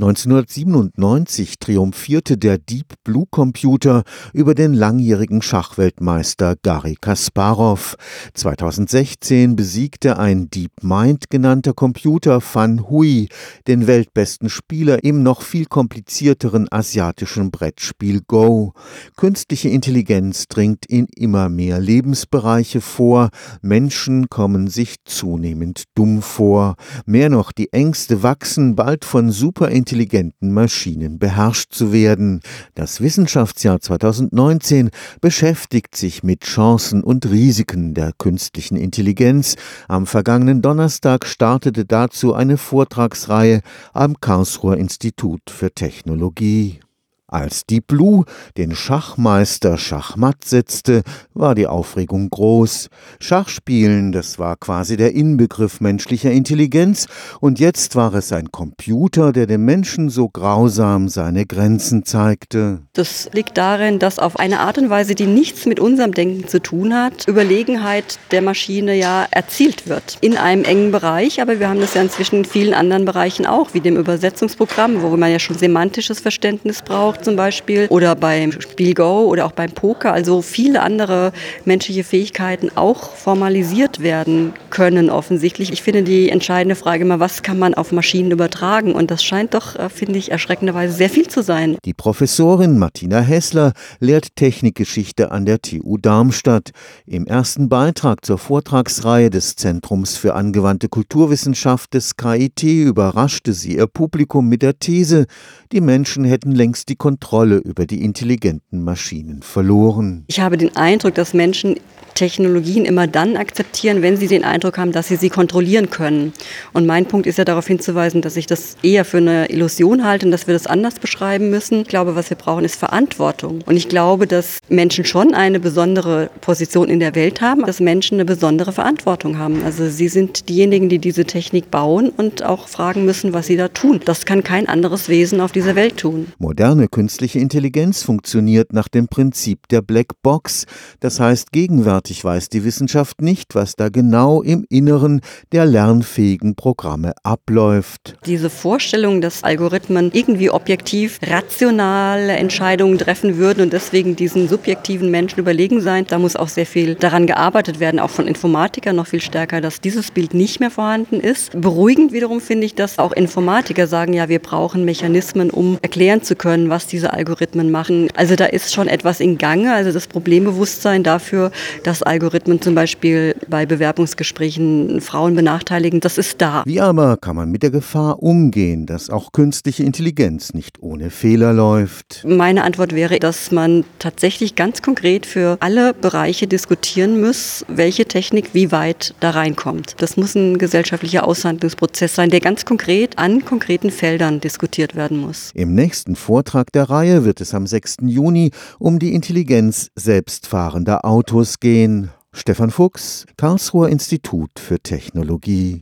1997 triumphierte der Deep Blue Computer über den langjährigen Schachweltmeister Garry Kasparov. 2016 besiegte ein DeepMind genannter Computer Fan Hui, den weltbesten Spieler im noch viel komplizierteren asiatischen Brettspiel Go. Künstliche Intelligenz dringt in immer mehr Lebensbereiche vor, Menschen kommen sich zunehmend dumm vor. Mehr noch, die Ängste wachsen, bald von Superintelligenz intelligenten Maschinen beherrscht zu werden. Das Wissenschaftsjahr 2019 beschäftigt sich mit Chancen und Risiken der künstlichen Intelligenz. Am vergangenen Donnerstag startete dazu eine Vortragsreihe am Karlsruher Institut für Technologie. Als Deep Blue den Schachmeister Schachmatt setzte, war die Aufregung groß. Schachspielen, das war quasi der Inbegriff menschlicher Intelligenz, und jetzt war es ein Computer, der dem Menschen so grausam seine Grenzen zeigte. Das liegt darin, dass auf eine Art und Weise, die nichts mit unserem Denken zu tun hat, Überlegenheit der Maschine ja erzielt wird. In einem engen Bereich, aber wir haben das ja inzwischen in vielen anderen Bereichen auch, wie dem Übersetzungsprogramm, wo man ja schon semantisches Verständnis braucht zum Beispiel oder beim Spiel Go oder auch beim Poker, also viele andere menschliche Fähigkeiten auch formalisiert werden können offensichtlich. Ich finde die entscheidende Frage immer, was kann man auf Maschinen übertragen? Und das scheint doch, äh, finde ich, erschreckenderweise sehr viel zu sein. Die Professorin Martina Hessler lehrt Technikgeschichte an der TU Darmstadt. Im ersten Beitrag zur Vortragsreihe des Zentrums für angewandte Kulturwissenschaft des KIT überraschte sie ihr Publikum mit der These, die Menschen hätten längst die Kontrolle über die intelligenten Maschinen verloren. Ich habe den Eindruck, dass Menschen Technologien immer dann akzeptieren, wenn sie den Eindruck haben, dass sie sie kontrollieren können. Und mein Punkt ist ja darauf hinzuweisen, dass ich das eher für eine Illusion halte und dass wir das anders beschreiben müssen. Ich glaube, was wir brauchen, ist Verantwortung. Und ich glaube, dass Menschen schon eine besondere Position in der Welt haben, dass Menschen eine besondere Verantwortung haben. Also sie sind diejenigen, die diese Technik bauen und auch fragen müssen, was sie da tun. Das kann kein anderes Wesen auf dieser Welt tun. Moderne künstliche Intelligenz funktioniert nach dem Prinzip der Black Box. Das heißt, gegenwärtig Gegenwärtig weiß die Wissenschaft nicht, was da genau im Inneren der lernfähigen Programme abläuft. Diese Vorstellung, dass Algorithmen irgendwie objektiv rationale Entscheidungen treffen würden und deswegen diesen subjektiven Menschen überlegen sein, da muss auch sehr viel daran gearbeitet werden, auch von Informatikern noch viel stärker, dass dieses Bild nicht mehr vorhanden ist. Beruhigend wiederum finde ich, dass auch Informatiker sagen, ja, wir brauchen Mechanismen, um erklären zu können, was diese Algorithmen machen. Also da ist schon etwas in Gange, also das Problembewusstsein dafür, dass dass Algorithmen zum Beispiel bei Bewerbungsgesprächen Frauen benachteiligen, das ist da. Wie aber kann man mit der Gefahr umgehen, dass auch künstliche Intelligenz nicht ohne Fehler läuft? Meine Antwort wäre, dass man tatsächlich ganz konkret für alle Bereiche diskutieren muss, welche Technik wie weit da reinkommt. Das muss ein gesellschaftlicher Aushandlungsprozess sein, der ganz konkret an konkreten Feldern diskutiert werden muss. Im nächsten Vortrag der Reihe wird es am 6. Juni um die Intelligenz selbstfahrender Autos gehen. Stefan Fuchs, Karlsruher Institut für Technologie